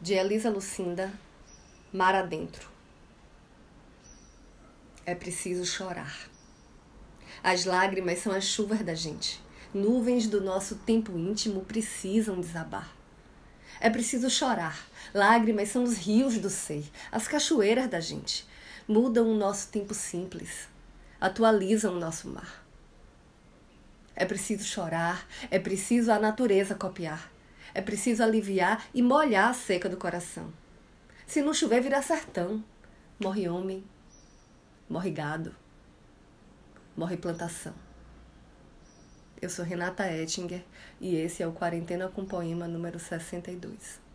de Elisa Lucinda, Mar Adentro. É preciso chorar. As lágrimas são as chuvas da gente. Nuvens do nosso tempo íntimo precisam desabar. É preciso chorar. Lágrimas são os rios do ser, as cachoeiras da gente. Mudam o nosso tempo simples, atualizam o nosso mar. É preciso chorar, é preciso a natureza copiar. É preciso aliviar e molhar a seca do coração. Se não chover, vira sertão. Morre homem, morre gado, morre plantação. Eu sou Renata Ettinger e esse é o Quarentena com Poema número 62.